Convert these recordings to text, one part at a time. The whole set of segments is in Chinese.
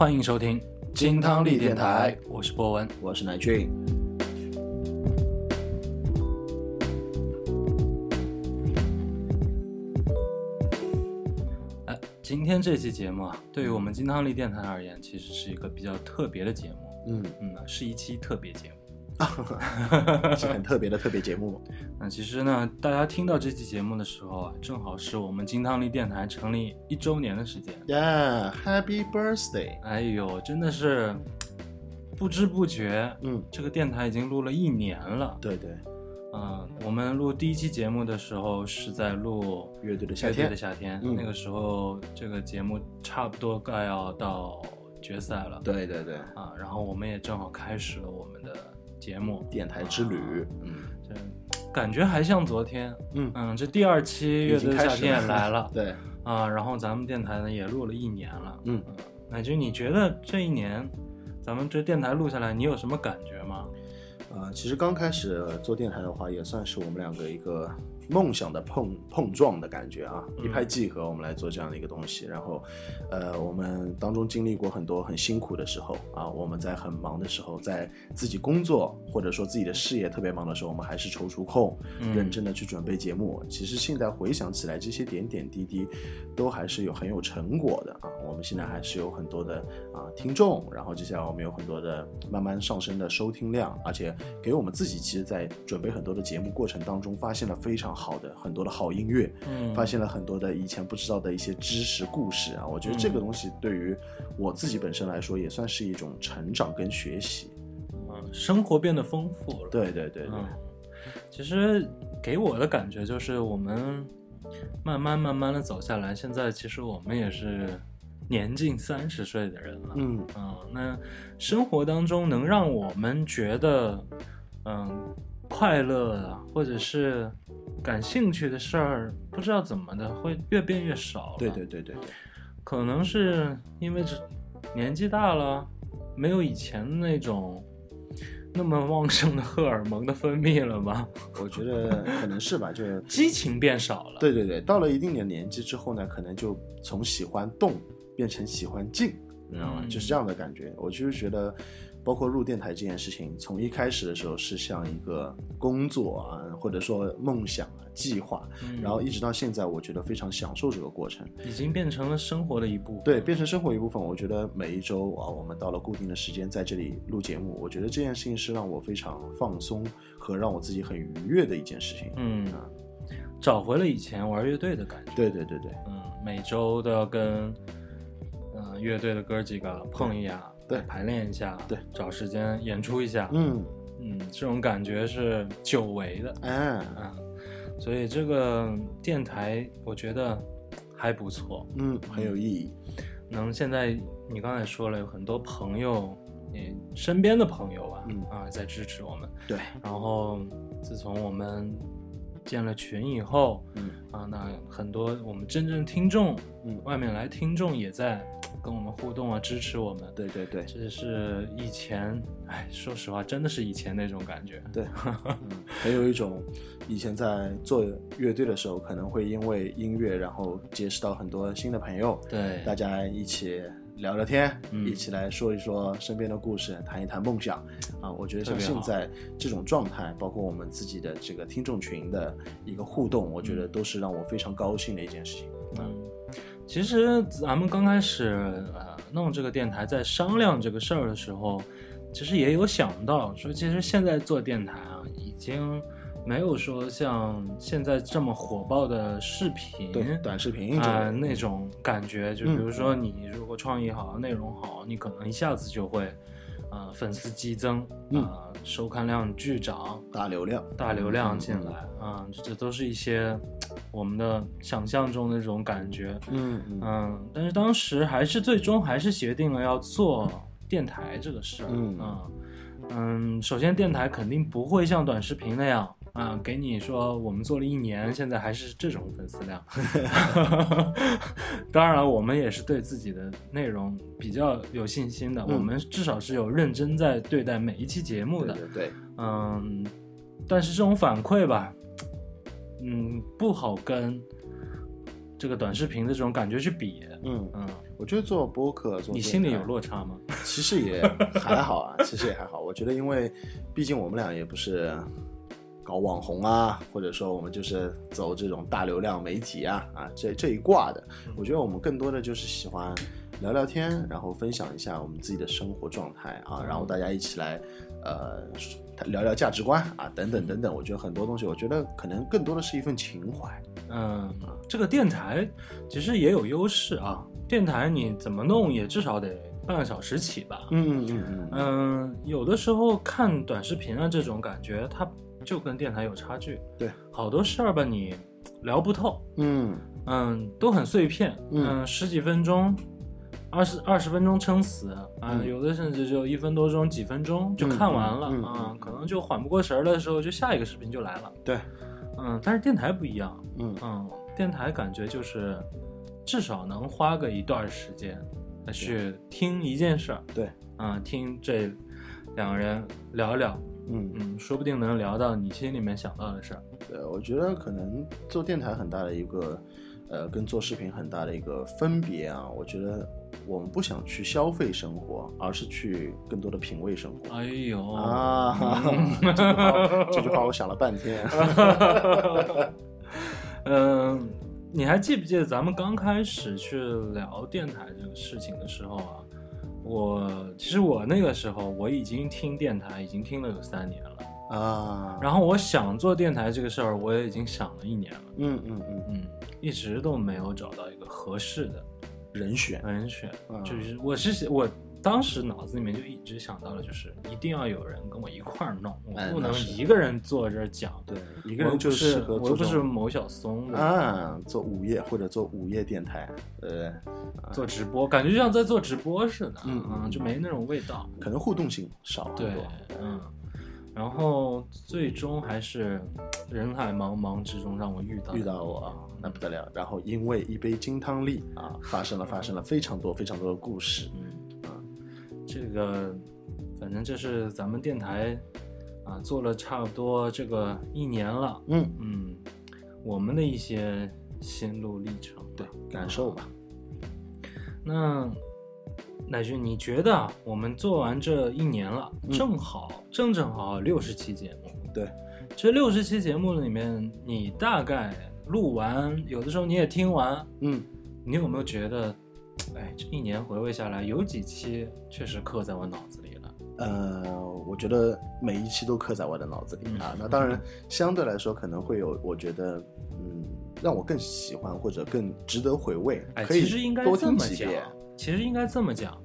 欢迎收听金汤力电台，我是博文。我是乃俊。哎，今天这期节目啊，对于我们金汤力电台而言，其实是一个比较特别的节目。嗯，嗯，是一期特别节目。是很特别的特别节目。那其实呢，大家听到这期节目的时候啊，正好是我们金汤力电台成立一周年的时间。Yeah，Happy Birthday！哎呦，真的是不知不觉，嗯，这个电台已经录了一年了。对对，嗯、我们录第一期节目的时候是在录乐队的夏天乐队的。夏天，嗯那个时候这个节目差不多快要到决赛了。对对对，啊，然后我们也正好开始了我们的节目，电台之旅。嗯这感觉还像昨天。嗯，嗯，这第二期乐队的夏天也来了对，啊，然后咱们电台呢也录了一年了。嗯嗯，乃军，你觉得这一年咱们这电台录下来，你有什么感觉吗？呃，其实刚开始做电台的话，也算是我们两个一个梦想的碰碰撞的感觉啊，嗯一拍即合，我们来做这样的一个东西。然后，呃，我们当中经历过很多很辛苦的时候啊，我们在很忙的时候，在自己工作或者说自己的事业特别忙的时候，我们还是抽出空，嗯认真的去准备节目。其实现在回想起来，这些点点滴滴都还是有很有成果的啊。我们现在还是有很多的啊听众，然后接下来我们有很多的慢慢上升的收听量，而且给我们自己其实，在准备很多的节目过程当中，发现了非常好的很多的好音乐，嗯，发现了很多的以前不知道的一些知识故事啊。我觉得这个嗯东西对于我自己本身来说，也算是一种成长跟学习。嗯，生活变得丰富了。对对对对，嗯，其实给我的感觉就是，我们慢慢慢慢的走下来，现在其实我们也是年近三十岁的人了。嗯嗯，那生活当中能让我们觉得，嗯，快乐的或者是感兴趣的事儿，不知道怎么的会越变越少了。对对对对对。可能是因为这年纪大了，没有以前的那种那么旺盛的荷尔蒙的分泌了吧？我觉得可能是吧，就是激情变少了。，对对对，到了一定的年纪之后呢，可能就从喜欢动变成喜欢静，你知道吗？嗯就是这样的感觉。我就是觉得，包括入电台这件事情，从一开始的时候是像一个工作啊，或者说梦想啊、计划，嗯然后一直到现在，我觉得非常享受这个过程。已经变成了生活的一部分。对，变成生活一部分。我觉得每一周啊，我们到了固定的时间在这里录节目，我觉得这件事情是让我非常放松和让我自己很愉悦的一件事情。嗯啊，找回了以前玩乐队的感觉。对对对对，嗯，每周都要跟嗯、呃乐队的哥几个碰一下，对。排练一下，对，找时间演出一下。嗯，嗯，这种感觉是久违的。嗯，嗯，所以这个电台我觉得还不错，嗯，很有意义。能现在你刚才说了有很多朋友，你身边的朋友啊，嗯。啊在支持我们，对，然后自从我们建了群以后，嗯。啊，那很多我们真正听众，嗯，外面来听众也在跟我们互动啊，支持我们。对对对这是以前，哎，说实话，真的是以前那种感觉。对，嗯，很有一种以前在做乐队的时候，可能会因为音乐，然后结识到很多新的朋友，对，大家一起聊聊天，嗯一起来说一说身边的故事，谈一谈梦想啊。我觉得像现在这种状态，包括我们自己的这个听众群的一个互动，我觉得都是让我非常高兴的一件事情。嗯，其实咱们刚开始呃弄这个电台，在商量这个事儿的时候，其实也有想到说，其实现在做电台啊，已经没有说像现在这么火爆的视频，对，短视频啊、种那种感觉，就比如说你如果创意好、内容好，你可能一下子就会，呃，粉丝激增，嗯啊、收看量巨涨，大流量，大流量进嗯来，啊、这这都是一些我们的想象中的这种感觉，嗯嗯嗯，但是当时还是最终还是决定了要做电台这个事儿，嗯嗯嗯，首先电台肯定不会像短视频那样。啊，给你说，我们做了一年，现在还是这种粉丝量。当然，我们也是对自己的内容比较有信心的，嗯我们至少是有认真在对待每一期节目的。对对对，嗯，但是这种反馈吧，嗯，不好跟这个短视频的这种感觉去比。嗯嗯，我觉得做播客，做你心里有落差吗？其实也还好啊，其实也还好。我觉得，因为毕竟我们俩也不是搞网红啊，或者说我们就是走这种大流量媒体啊啊这这一挂的。我觉得我们更多的就是喜欢聊聊天，然后分享一下我们自己的生活状态啊，然后大家一起来呃聊聊价值观啊等等等等。我觉得很多东西，我觉得可能更多的是一份情怀。嗯，这个电台其实也有优势啊。电台你怎么弄也至少得半个小时起吧。嗯嗯嗯嗯嗯，有的时候看短视频啊，这种感觉它就跟电台有差距。对，好多事儿吧，你聊不透，嗯。嗯，都很碎片，嗯。嗯，十几分钟，二十二十分钟撑死。啊，嗯。有的甚至就一分多钟、几分钟就看完了啊嗯，可能就缓不过神儿的时候，就下一个视频就来了。对，嗯，但是电台不一样，嗯。嗯，电台感觉就是至少能花个一段时间来去听一件事儿，对，嗯，听这两个人聊聊，嗯嗯，说不定能聊到你心里面想到的事儿。对，我觉得可能做电台很大的一个，呃，跟做视频很大的一个分别啊。我觉得我们不想去消费生活，而是去更多的品味生活。哎呦啊，嗯这句话，这句话我想了半天。嗯，你还记不记得咱们刚开始去聊电台这个事情的时候啊？我其实我那个时候我已经听电台，已经听了有三年了。啊，然后我想做电台这个事儿，我也已经想了一年了。嗯嗯嗯，嗯，一直都没有找到一个合适的人选，人选。嗯就是我是我当时脑子里面就一直想到了，就是一定要有人跟我一块儿弄，我不能一个人坐这儿讲。对，一个人就是适合我又不是某小松的。啊，做午夜或者做午夜电台，呃，做直播，感觉就像在做直播似的，嗯嗯就没那种味道。可能互动性少很对多。，嗯，然后最终还是人海茫茫之中让我遇到遇到我啊，那不得了。然后因为一杯金汤力啊，发生了发生了非常多非常多的故事。嗯啊，这个反正这是咱们电台啊做了差不多这个一年了，嗯，嗯，我们的一些心路历程，对，感受吧。那乃俊，你觉得啊我们做完这一年了，嗯正好正正好好六十期节目，对，这六十期节目里面，你大概录完，有的时候你也听完，嗯，你有没有觉得，哎，这一年回味下来，有几期确实刻在我脑子里了？呃，我觉得每一期都刻在我的脑子里嗯啊。那当然，相对来说可能会有，我觉得，嗯，让我更喜欢或者更值得回味，哎，可以其实应该多这么讲其实应该这么讲，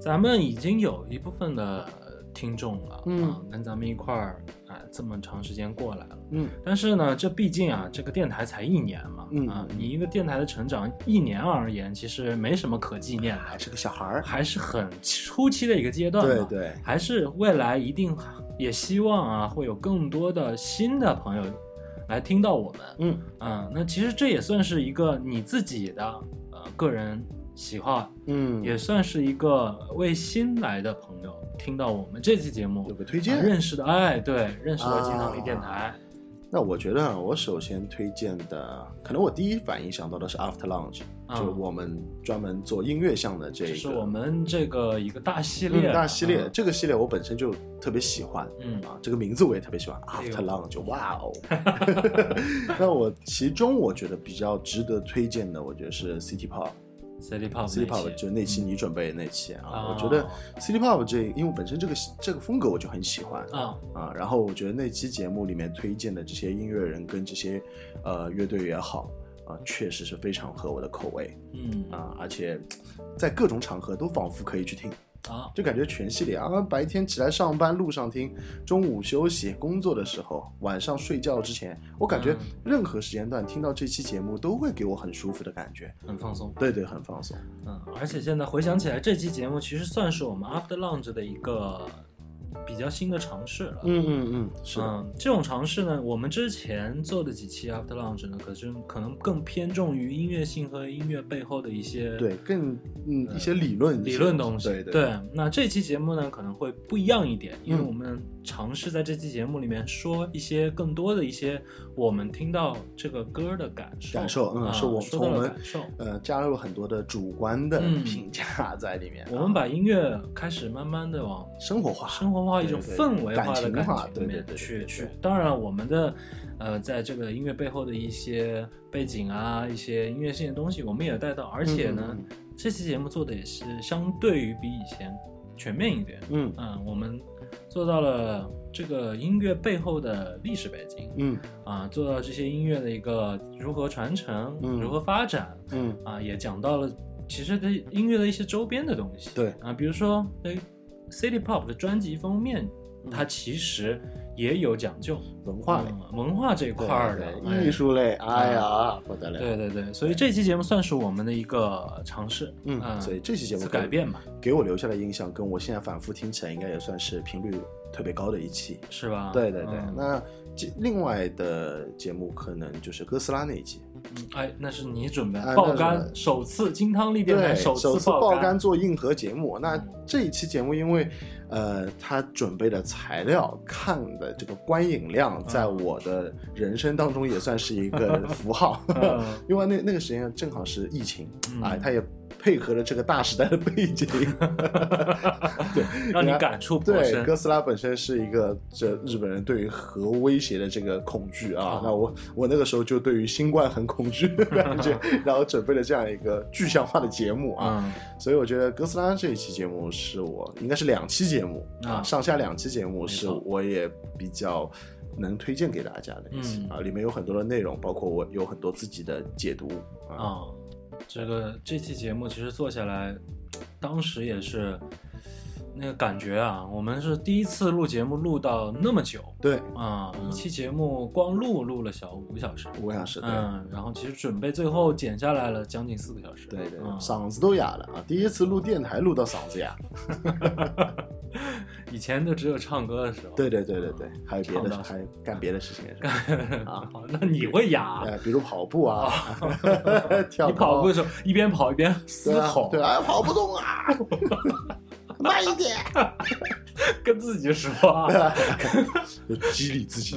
咱们已经有一部分的听众了，嗯啊，跟咱们一块儿，哎，这么长时间过来了。嗯但是呢，这毕竟啊，这个电台才一年嘛，嗯啊，嗯你一个电台的成长一年而言，其实没什么可纪念的，还是个小孩儿。还是很初期的一个阶段嘛。对对，还是未来一定也希望啊，会有更多的新的朋友来听到我们。嗯嗯，那其实这也算是一个你自己的呃个人喜好，嗯，也算是一个为新来的朋友听到我们这期节目有个推荐。啊认识的，哎，对，认识了金汤力啊电台。那我觉得啊我首先推荐的，可能我第一反应想到的是 After Lunch，、嗯就我们专门做音乐项的这一个。这是我们这个一个大系列，嗯大系列。嗯这个系列我本身就特别喜欢，嗯。啊，这个名字我也特别喜欢哎，After Lunch，哇哦。那我其中我觉得比较值得推荐的，我觉得是 City Pop。，City Pop City 那 Pop 期就那期你准备的那期啊，啊我觉得 City Pop 这，因为我本身这个这个风格我就很喜欢啊，啊，然后我觉得那期节目里面推荐的这些音乐人跟这些呃乐队也好啊，确实是非常合我的口味嗯。啊，而且在各种场合都仿佛可以去听，啊，就感觉全系列啊，白天起来上班路上听，中午休息工作的时候，晚上睡觉之前，我感觉嗯任何时间段听到这期节目都会给我很舒服的感觉，很放松。对对，很放松。嗯，而且现在回想起来，这期节目其实算是我们 After Lunch 的一个比较新的尝试了。嗯嗯嗯，是，嗯，这种尝试呢，我们之前做的几期 After Lunch 呢，可是可能更偏重于音乐性和音乐背后的一些对，更嗯一些理论理论东西。对对那这期节目呢可能会不一样一点，因为嗯我们尝试在这期节目里面说一些更多的一些我们听到这个歌的感受。感受，嗯，啊是我说到从我们感受。呃加入很多的主观的嗯评价在里面啊，我们把音乐开始慢慢的往生活化，生活化一种氛围化的感情化感情里面对对对去去。当然了，我们的呃，在这个音乐背后的一些背景啊，一些音乐性的东西，我们也带到。而且呢，嗯这期节目做的也是相对于比以前全面一点。嗯嗯，我们做到了这个音乐背后的历史背景嗯啊，做到这些音乐的一个如何传承、嗯如何发展嗯啊，也讲到了其实的音乐的一些周边的东西。对啊，比如说哎，City Pop 的专辑封面，嗯。它其实也有讲究，文化类嗯。文化这一块儿的艺术类，哎呀不得了，对对对，所以这期节目算是我们的一个尝试，嗯，所以这期节目改变嘛，给我留下的印象，跟我现在反复听起来，应该也算是频率特别高的一期。是吧？对对对，嗯。那这另外的节目可能就是哥斯拉那一期，嗯哎，那是你准备爆肝是。首次金汤力电台，首次次爆肝肝做硬核节目。那嗯。这一期节目，因为呃，他准备的材料、看的这个观影量，在我的人生当中也算是一个 符号，嗯。因为那那个时间正好是疫情，嗯。啊，他也配合了这个大时代的背景，对，让你感触颇对，深。哥斯拉本身是一个这日本人对于核威胁的这个恐惧啊，啊。那我我那个时候就对于新冠很恐惧的感觉，然后准备了这样一个具象化的节目啊，嗯。所以我觉得哥斯拉这一期节目是我应该是两期节目啊。上下两期节目是我也比较能推荐给大家的一期、嗯。啊，里面有很多的内容，包括我有很多自己的解读啊，啊，这个这期节目其实做下来，当时也是那个感觉啊，我们是第一次录节目录到那么久对，啊，嗯一期节目光录录了小五个小时，五个小时，对。嗯，然后其实准备最后剪下来了将近四个小时，对对，嗯嗓子都哑了啊！第一次录电台录到嗓子哑，以前就只有唱歌的时候，对对对对对，还有别的还干别的事情也是，啊，那你会哑？呃，比如跑步啊，跳你跑步的时候一边跑一边嘶吼，对啊，跑不动啊，慢一点，跟自己说。啊，就激励自己，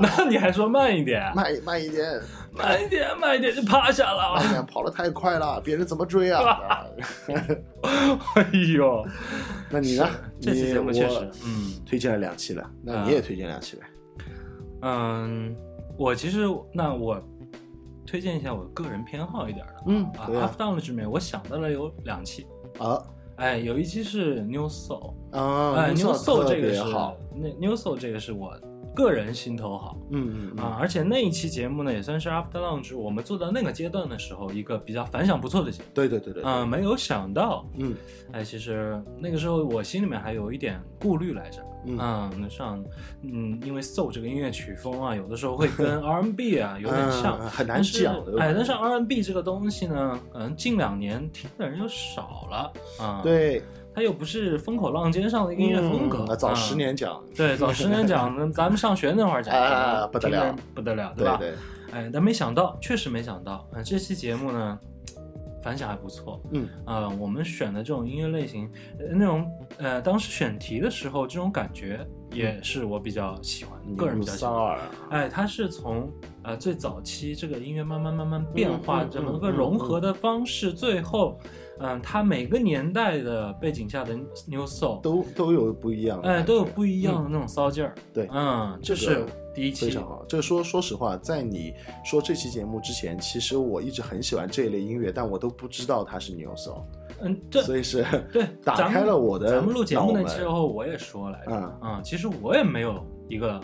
那你还说慢一点，慢慢一点，慢一点，慢一点就趴下了。慢一。点，跑得太快了，别人怎么追啊？哎呦，那你呢？这期节目确实，嗯。推荐了两期了，那啊你也推荐两期呗？嗯，我其实那我推荐一下我个人偏好一点的，嗯啊可以啊，After Down 的里面我想到了有两期，啊哎，有一期是 New Soul，啊，哎，New Soul 这个是好，那 New Soul 这个是我个人心头好。嗯嗯啊，而且那一期节目呢，也算是 After Lunch 我们做到那个阶段的时候，一个比较反响不错的节目。对对对对，啊、没有想到，嗯。哎，其实那个时候我心里面还有一点顾虑来着。嗯。嗯，那像，嗯，因为 Soul 这个音乐曲风啊，有的时候会跟 R&B 啊有点像，嗯很难讲的哎，但是 R&B 这个东西呢，可能近两年听的人又少了。啊。，对，它又不是风口浪尖上的一个音乐风格。嗯早啊十年讲，对，早十年讲，那咱们上学那会儿讲，啊不得了不得了，吧？对吧，哎，但没想到，确实没想到，啊、这期节目呢，反响还不错。嗯啊、我们选的这种音乐类型，呃那种呃，当时选题的时候，这种感觉也是我比较喜欢，个人比较喜欢。三二，哎，它是从呃最早期这个音乐慢慢慢慢变化嗯嗯这么嗯嗯个融合的方式，最后，嗯、它每个年代的背景下的 New Soul 都都有不一样哎都有不一样的那种骚劲儿。对嗯，这这个是第一期非常好。这个说说实话，在你说这期节目之前，其实我一直很喜欢这一类音乐，但我都不知道它是 New Soul，嗯，这所以是对，打开了我的咱们录节目那脑门时候，我也说来着，嗯啊，其实我也没有一个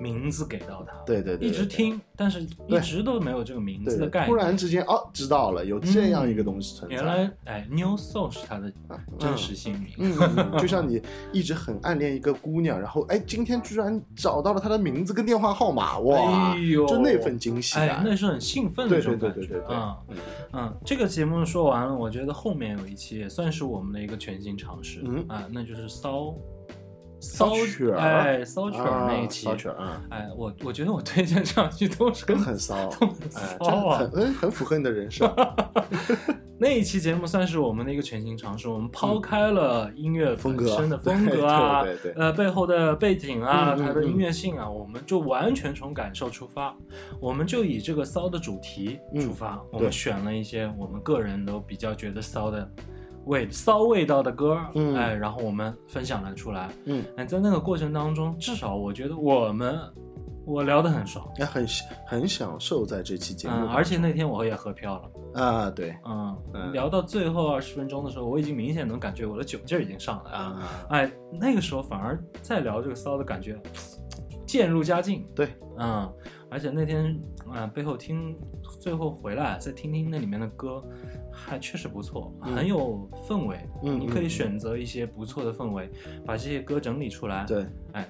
名字给到他，对对对，一直。听，但是一直都没有这个名字的概念。突然之间哦，知道了，有这样一个东西存在。原来，哎，New Soul 是他的啊真实姓名。嗯，嗯就像你一直很暗恋一个姑娘，然后哎，今天居然找到了她的名字跟电话号码，哇，就那份惊喜哎感，，那是很兴奋的对这种感觉。对对对对对，嗯嗯嗯，这个节目说完了，我觉得后面有一期也算是我们的一个全新尝试。嗯啊，那就是骚骚曲儿哎，骚曲儿啊那一期，骚曲儿啊，哎，我我觉得我推荐这两期都是跟很骚，都很哎，骚啊很很很符合你的人设。那一期节目算是我们的一个全新尝试，我们抛开了音乐嗯风格本身的风格啊，呃背后的背景啊，它的音乐性啊，我们就完全从感受出发，我们就以这个骚的主题出发，我们选了一些我们个人都比较觉得骚的味骚味道的歌，嗯哎，然后我们分享了出来，嗯，哎，在那个过程当中，至少我觉得我们我聊得很爽，也很很享受在这期节目嗯，而且那天我也喝飘了。啊，对嗯，嗯聊到最后二十分钟的时候，我已经明显能感觉我的酒劲儿已经上来了。啊，哎，那个时候反而再聊这个骚的感觉渐入佳境。对，嗯，而且那天啊、背后听最后回来再听听那里面的歌，还确实不错，嗯很有氛围。嗯你可以嗯选择一些不错的氛围，把这些歌整理出来。，对，哎，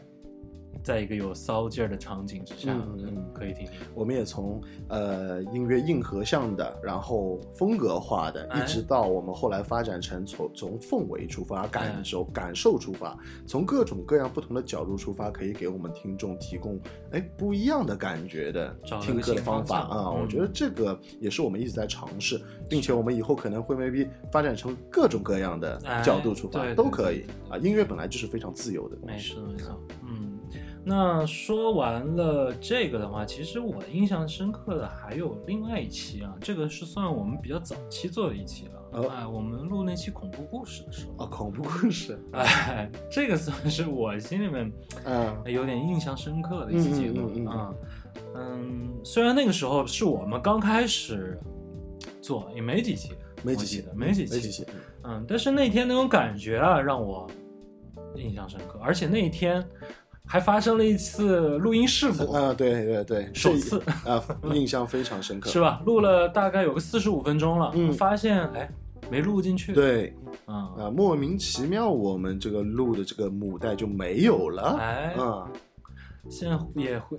在一个有骚劲儿的场景之下，嗯嗯可以听听。我们也从呃音乐硬核向的，然后风格化的，哎一直到我们后来发展成从从氛围出发、哎感受、感受出发，从各种各样不同的角度出发，可以给我们听众提供哎不一样的感觉的听歌的方法啊。我觉得这个也是我们一直在尝试，并且我们以后可能会 maybe 发展成各种各样的哎角度出发、都可以啊。音乐本来就是非常自由的东没西，错没错，嗯。那说完了这个的话，其实我印象深刻的还有另外一期啊，这个是算我们比较早期做的一期了。哦哎，我们录那期恐怖故事的时候，啊，恐怖故事，哎，这个算是我心里面嗯有点印象深刻的一期节目嗯嗯嗯嗯啊。嗯，虽然那个时候是我们刚开始做，也没几期，没几期的，没几期，没几期，嗯，但是那天那种感觉啊，让我印象深刻，而且那一天还发生了一次录音事故，啊，对对对，这首次。啊，印象非常深刻，是？吧？录了大概有个四十五分钟了，嗯。发现哎没录进去，，对嗯，啊，莫名其妙，我们这个录的这个母带就没有了，哎，啊，现在也会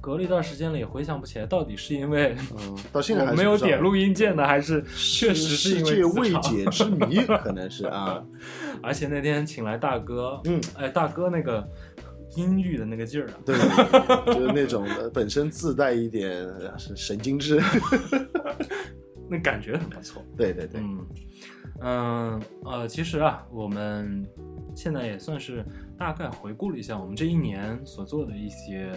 隔了一段时间了，也回想不起来到底是因为嗯，到现在还没有点录音键呢，还是确实是因为界未解之谜，可能是啊，而且那天请来大哥，嗯，哎，大哥那个阴郁的那个劲儿啊，对，就是那种的本身自带一点呃是神经质，那感觉很不错。对对对，嗯嗯呃，其实啊，我们现在也算是大概回顾了一下我们这一年所做的一些、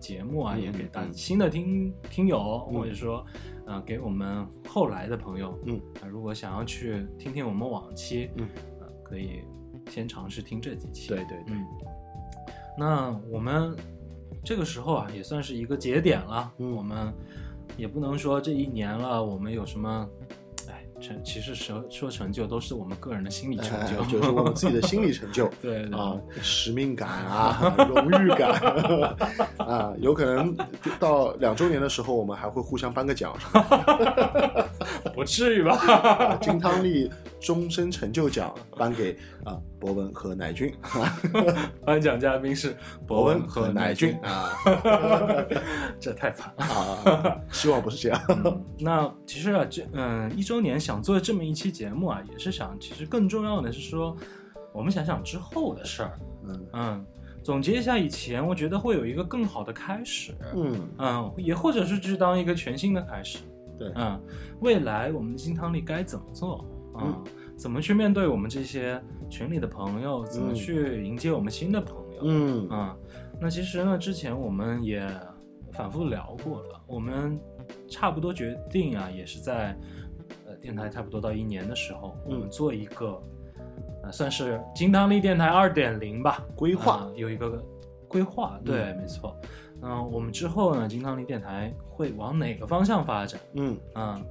节目啊，嗯也给大嗯新的听听友，嗯。或者说呃给我们后来的朋友，嗯。啊、如果想要去听听我们往期，嗯。呃，可以先尝试听这几期。对对对，嗯，那我们这个时候啊，也算是一个节点了。嗯我们也不能说这一年了，我们有什么，哎，成其实说说成就都是我们个人的心理成就，哎就是我们自己的心理成就。对对啊，使命感啊，荣誉感啊，有可能到两周年的时候，我们还会互相颁个奖，不至于吧？啊金汤力终身成就奖颁给啊博文和乃俊，颁奖嘉宾是博文和乃俊，啊 这太惨了。啊，希望不是这样。嗯那其实啊，这嗯一周年想做这么一期节目啊，也是想，其实更重要的是说，我们想想之后的事儿，嗯嗯，总结一下以前，我觉得会有一个更好的开始，嗯嗯，也或者是去当一个全新的开始，对嗯，未来我们的金汤力该怎么做，嗯，怎么去面对我们这些群里的朋友，怎么嗯去迎接我们新的朋友，嗯。嗯，那其实呢，之前我们也反复聊过了，我们差不多决定啊，也是在呃电台差不多到一年的时候，我们嗯。做一个呃算是金汤力电台二点零吧。规划。啊有一个规划，对，没错。嗯、我们之后呢，金汤力电台会往哪个方向发展？嗯。嗯，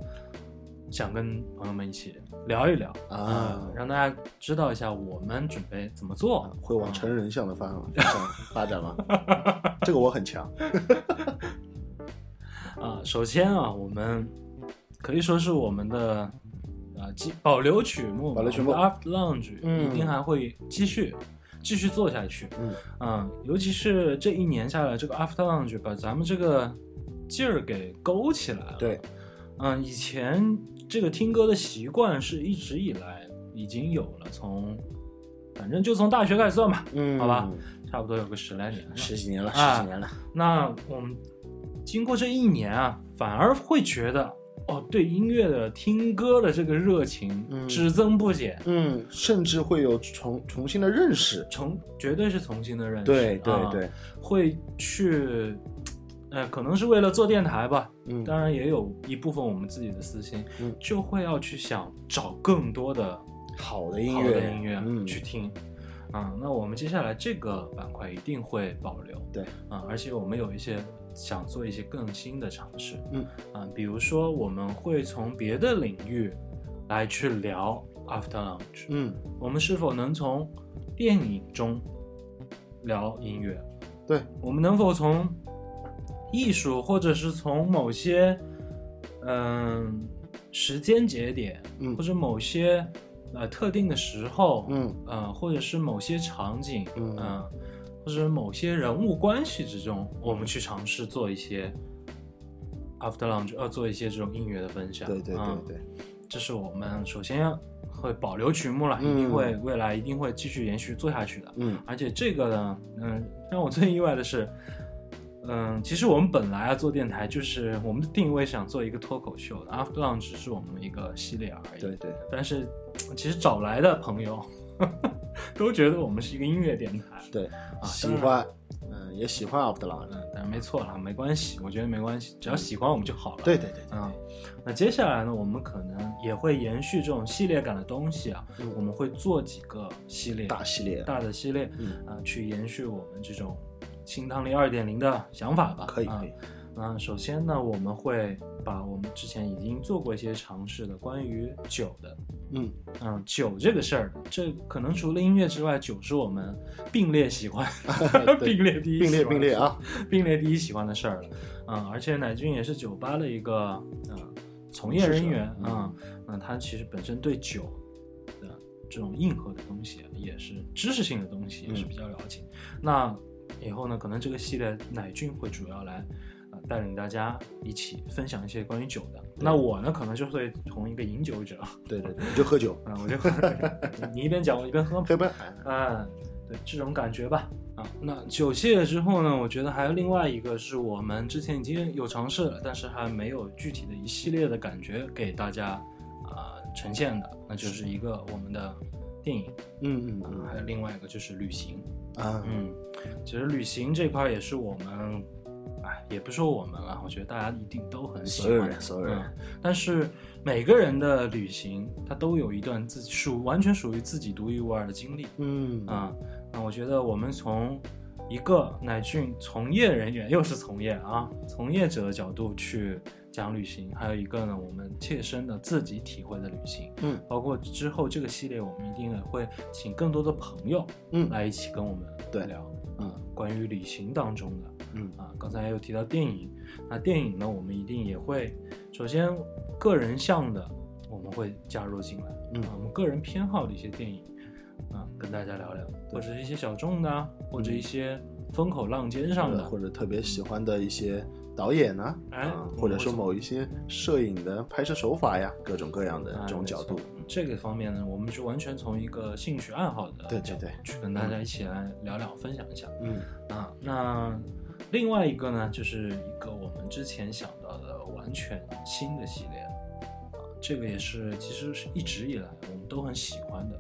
想跟朋友们一起聊一聊啊嗯让大家知道一下我们准备怎么做，会往嗯成人向的方方向发展吗？这个我很强。啊，首先啊，我们可以说是我们的啊继保留曲目，保留曲目 After Lounge 嗯一定还会继续继续做下去。嗯嗯，尤其是这一年下来，这个 After Lounge 把咱们这个劲儿给勾起来了。对，嗯，以前这个听歌的习惯是一直以来已经有了，从反正就从大学开始算吧，嗯，好吧，差不多有个十来年了。十几年了，啊十几年了，那我们经过这一年啊，反而会觉得哦，对音乐的听歌的这个热情嗯只增不减，嗯，甚至会有重重新的认识，重绝对是重新的认识，对对啊对，会去，呃，可能是为了做电台吧，嗯，当然也有一部分我们自己的私心，嗯就会要去想找更多的好的音好乐，的音乐嗯，去听。啊、那我们接下来这个板块一定会保留，对，啊、而且我们有一些想做一些更新的尝试，嗯，啊、比如说我们会从别的领域来去聊 After Lunch，嗯，我们是否能从电影中聊音乐？对，我们能否从艺术，或者是从某些嗯、时间节点，嗯。或者某些呃特定的时候，嗯。呃，或者是某些场景，嗯。呃或者某些人物关系之中，我们去尝试做一些 after lunch，呃，做一些这种音乐的分享。对对对这是我们首先要会保留曲目了，嗯。一定会未来一定会继续延续做下去的。嗯。而且这个呢，嗯，让我最意外的是，嗯，其实我们本来啊做电台就是我们的定位想做一个脱口秀的，After Lunch 只是我们一个系列而已。对对，但是其实找来的朋友 都觉得我们是一个音乐电台。对，啊，喜欢，嗯，也喜欢 After Lunch，嗯，但是没错了，没关系，我觉得没关系，只要喜欢我们就好了。对对对，嗯，那接下来呢，我们可能也会延续这种系列感的东西啊，嗯我们会做几个系列，大系列，大的系列，嗯啊、去延续我们这种新汤力二点零的想法吧。啊可以可以，那首先呢，我们会把我们之前已经做过一些尝试的关于酒的，嗯，嗯，酒这个事儿，这可能除了音乐之外，酒是我们并列喜欢，对并列第一，并列并列，啊，并列第一喜欢的事儿了。嗯，而且乃俊也是酒吧的一个嗯从业人员啊，那他其实本身对酒的这种硬核的东西啊，也是知识性的东西，也是嗯比较了解。那以后呢，可能这个系列乃俊会主要来。呃，带领大家一起分享一些关于酒的。那我呢，可能就会从一个饮酒者，对对对，你就喝酒，啊，我就喝你一边讲我一边喝嘛。喝吧，嗯，对这种感觉吧。啊，那酒系列之后呢，我觉得还有另外一个是我们之前已经有尝试了，但是还没有具体的一系列的感觉给大家啊、呈现的，那就是一个我们的电影，嗯嗯啊，还有另外一个就是旅行。嗯。啊，嗯，其实旅行这块也是我们，哎，也不说我们了，我觉得大家一定都很喜所有人所有人。嗯但是每个人的旅行，他都有一段自己属完全属于自己独一无二的经历。嗯。啊、那我觉得我们从一个乃俊从业人员，又是从业啊，从业者的角度去讲旅行，还有一个呢，我们切身的自己体会的旅行，嗯，包括之后这个系列，我们一定也会请更多的朋友，嗯。来一起跟我们对聊，嗯。啊，关于旅行当中的，嗯。啊，刚才也有提到电影，那电影呢，我们一定也会，首先个人向的我们会加入进来，嗯啊，我们个人偏好的一些电影，啊，跟大家聊聊，或者是一些小众的啊，或者一些风口浪尖上的，或者特别喜欢的一些导演呢，哎或者说某一些摄影的拍摄手法呀，各种各样的啊这种角度这个方面呢，我们是完全从一个兴趣爱好的对对角度对去跟大家一起来聊聊、分享一下。嗯。啊，那另外一个呢，就是一个我们之前想到的完全新的系列啊，这个也是其实是一直以来我们都很喜欢的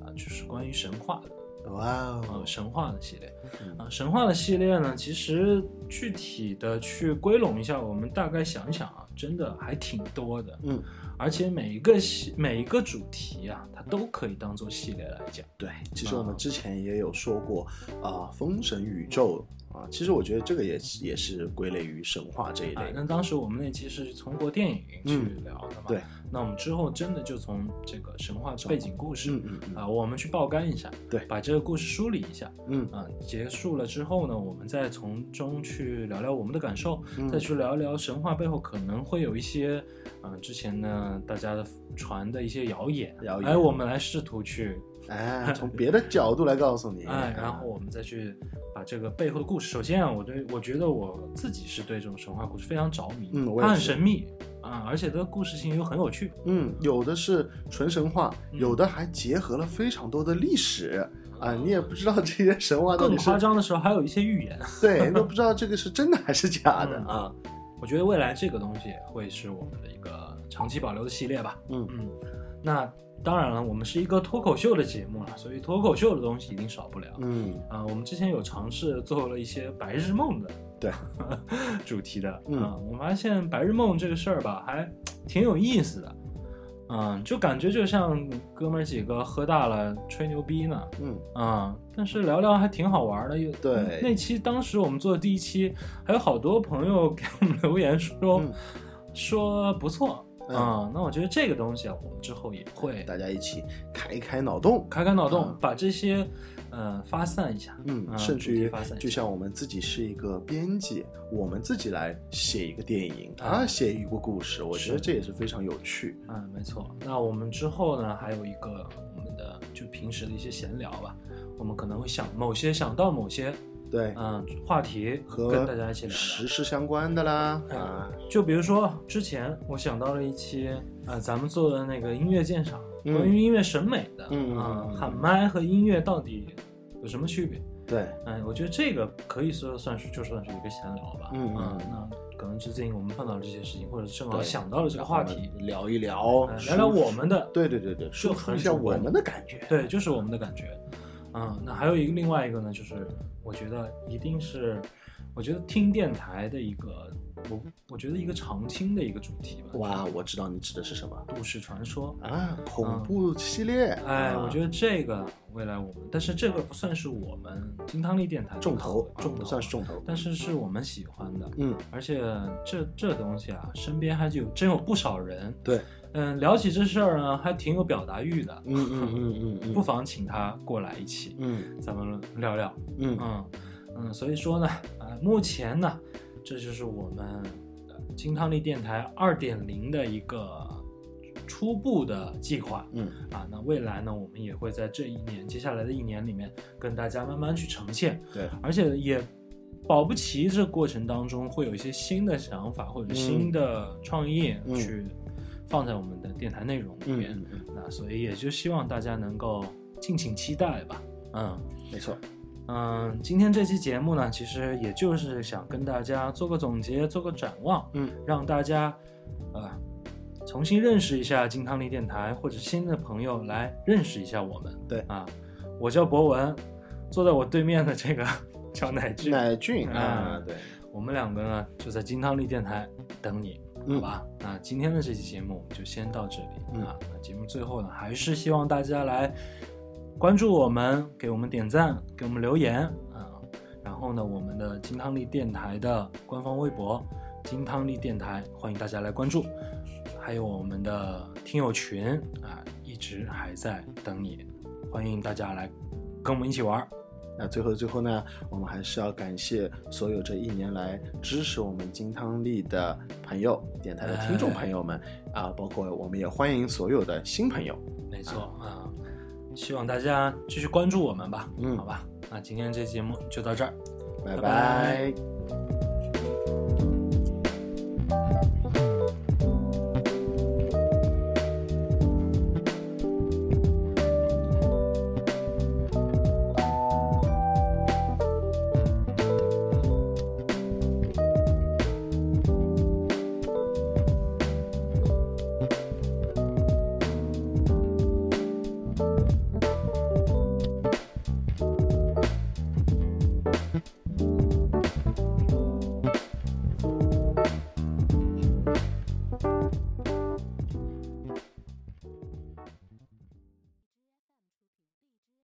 啊，就是关于神话的哇呃哦，神话的系列嗯。啊，神话的系列呢，其实具体的去归拢一下，我们大概想想啊，真的还挺多的，嗯，而且每一个系每一个主题啊，它都可以当做系列来讲。对，其实我们啊。之前也有说过啊，封神宇宙啊，其实我觉得这个也是也是归类于神话这一啊类，。那当时我们那期是从过电影去嗯聊的嘛，对，那我们之后真的就从这个神话背景故事，嗯嗯嗯啊，我们去爆肝一下，对把这个故事梳理一下，嗯啊，结束了之后呢，我们再从中去聊聊我们的感受，嗯再去聊一聊神话背后可能会有一些，啊、之前呢大家的传的一些谣言，谣言哎，我们来试图去，哎，从别的角度来告诉你，哎，然后我们再去把这个背后的故事，首先啊，我对我觉得我自己是对这种神话故事非常着迷，它很嗯我也是神秘啊，而且它的故事性又很有趣。嗯，有的是纯神话，嗯有的还结合了非常多的历史啊，你也不知道这些神话到更夸张的时候，还有一些预言。对，都不知道这个是真的还是假的嗯啊。我觉得未来这个东西会是我们的一个长期保留的系列吧。嗯嗯，那当然了，我们是一个脱口秀的节目了，所以脱口秀的东西一定少不了。嗯，啊、我们之前有尝试做了一些白日梦的对，主题的，嗯。啊我发现白日梦这个事儿吧，还挺有意思的，嗯，就感觉就像哥们儿几个喝大了吹牛逼呢，嗯，啊、但是聊聊还挺好玩的。有对。那期当时我们做的第一期，还有好多朋友给我们留言说、嗯。说不错嗯啊、那我觉得这个东西啊，我们之后也会大家一起开一开脑洞。开开脑洞，嗯把这些呃发散一下，嗯，啊甚至于发散就像我们自己是一个编辑，我们自己来写一个电影哎啊，写一个故事，我觉得这也是非常有趣。嗯，没错。那我们之后呢，还有一个我们的就平时的一些闲聊吧，我们可能会想某些想到某些对，嗯话题和跟大家一起聊聊。时事相关的啦哎啊，就比如说之前我想到了一期啊、呃咱们做的那个音乐鉴赏，嗯关于音乐审美的，嗯喊麦和音乐到底有什么区别？对，嗯，我觉得这个可以说算是就算是一个闲聊吧。嗯嗯那可能最近我们碰到了这些事情，或者正好想到了这个话题，聊一聊哎，聊聊我们的对对对对，说出一下我们的感觉。对，就是我们的感觉。嗯，那还有一个另外一个呢，就是我觉得一定是，我觉得听电台的一个，我我觉得一个常青的一个主题吧。哇，我知道你指的是什么都市传说。啊，恐怖系列。哎，啊我觉得这个未来我们，但是这个不算是我们金汤力电台重头，重头啊算是重头。但是是我们喜欢的。嗯，而且这这东西啊，身边还就有真有不少人，对，嗯，聊起这事儿呢，还挺有表达欲的。嗯嗯嗯嗯嗯，不妨请他过来一起，嗯咱们聊聊。嗯嗯嗯，所以说呢，啊、目前呢，这就是我们呃金汤力电台二点零的一个初步的计划嗯啊。那未来呢，我们也会在这一年接下来的一年里面，跟大家慢慢去呈现，对，而且也保不齐这过程当中会有一些新的想法或者新的创意嗯去放在我们的电台内容里面。嗯嗯，那所以也就希望大家能够敬请期待吧。嗯。没错。嗯，今天这期节目呢，其实也就是想跟大家做个总结，做个展望，嗯，让大家呃重新认识一下金汤力电台，或者新的朋友来认识一下我们。对啊，我叫博文，坐在我对面的这个 叫乃俊，乃俊嗯啊，对，我们两个呢就在金汤力电台等你，嗯好吧？那今天的这期节目我们就先到这里、嗯啊。那节目最后呢，还是希望大家来关注我们，给我们点赞，给我们留言啊。然后呢，我们的金汤力电台的官方微博“金汤力电台”，欢迎大家来关注。还有我们的听友群啊，一直还在等你，欢迎大家来跟我们一起玩儿。那最后的最后呢，我们还是要感谢所有这一年来支持我们金汤力的朋友、电台的听众朋友们。啊，包括我们也欢迎所有的新朋友。没错啊，希望大家继续关注我们吧，嗯。好吧，那今天这节目就到这儿。拜拜拜。拜